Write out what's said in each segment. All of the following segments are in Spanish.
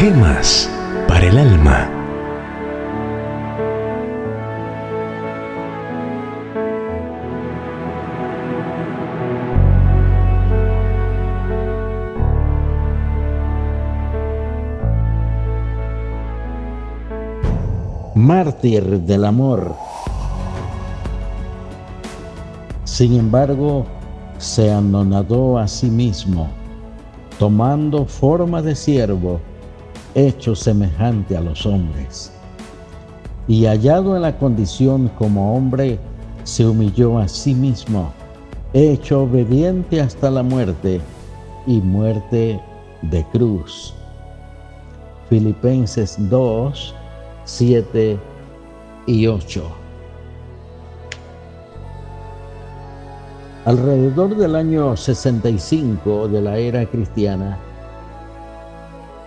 Gemas para el alma. Mártir del amor. Sin embargo, se anonadó a sí mismo, tomando forma de siervo hecho semejante a los hombres. Y hallado en la condición como hombre, se humilló a sí mismo, hecho obediente hasta la muerte y muerte de cruz. Filipenses 2, 7 y 8. Alrededor del año 65 de la era cristiana,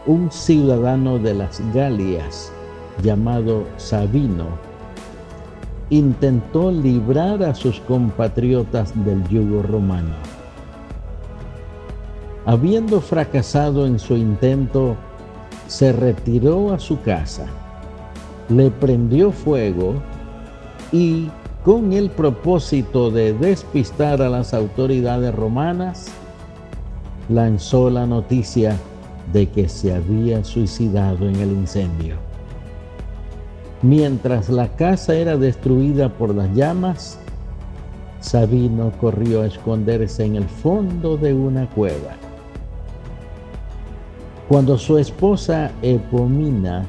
un ciudadano de las Galias llamado Sabino intentó librar a sus compatriotas del yugo romano. Habiendo fracasado en su intento, se retiró a su casa, le prendió fuego y con el propósito de despistar a las autoridades romanas, lanzó la noticia de que se había suicidado en el incendio. Mientras la casa era destruida por las llamas, Sabino corrió a esconderse en el fondo de una cueva. Cuando su esposa Epomina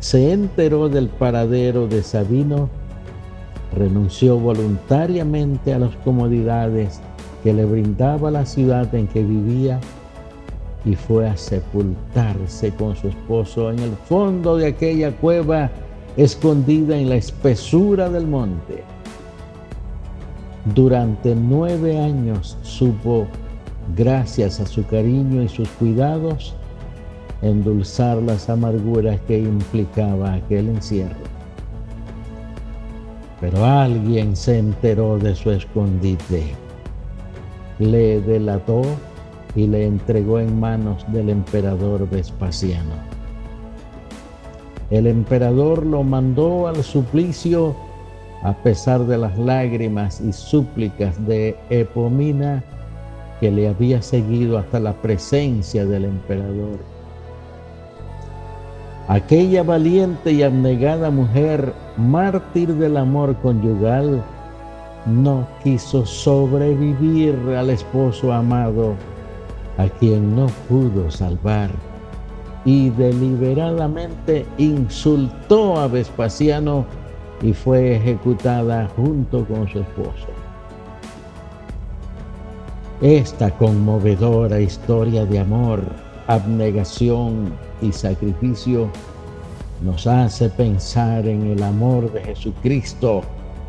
se enteró del paradero de Sabino, renunció voluntariamente a las comodidades que le brindaba la ciudad en que vivía y fue a sepultarse con su esposo en el fondo de aquella cueva escondida en la espesura del monte. Durante nueve años supo, gracias a su cariño y sus cuidados, endulzar las amarguras que implicaba aquel encierro. Pero alguien se enteró de su escondite, le delató y le entregó en manos del emperador Vespasiano. El emperador lo mandó al suplicio a pesar de las lágrimas y súplicas de Epomina que le había seguido hasta la presencia del emperador. Aquella valiente y abnegada mujer, mártir del amor conyugal, no quiso sobrevivir al esposo amado a quien no pudo salvar y deliberadamente insultó a Vespasiano y fue ejecutada junto con su esposo. Esta conmovedora historia de amor, abnegación y sacrificio nos hace pensar en el amor de Jesucristo,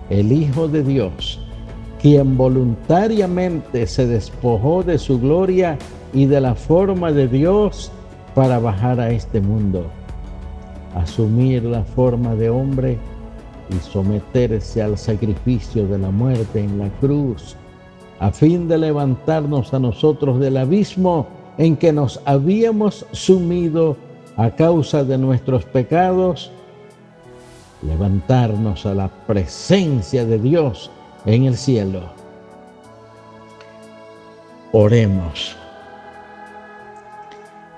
el Hijo de Dios, quien voluntariamente se despojó de su gloria y de la forma de Dios para bajar a este mundo, asumir la forma de hombre y someterse al sacrificio de la muerte en la cruz, a fin de levantarnos a nosotros del abismo en que nos habíamos sumido a causa de nuestros pecados, levantarnos a la presencia de Dios en el cielo. Oremos.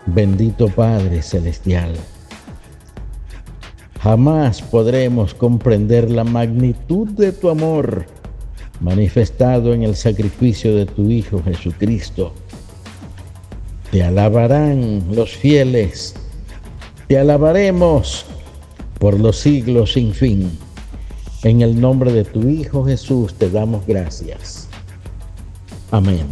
Bendito Padre Celestial, jamás podremos comprender la magnitud de tu amor manifestado en el sacrificio de tu Hijo Jesucristo. Te alabarán los fieles, te alabaremos por los siglos sin fin. En el nombre de tu Hijo Jesús te damos gracias. Amén.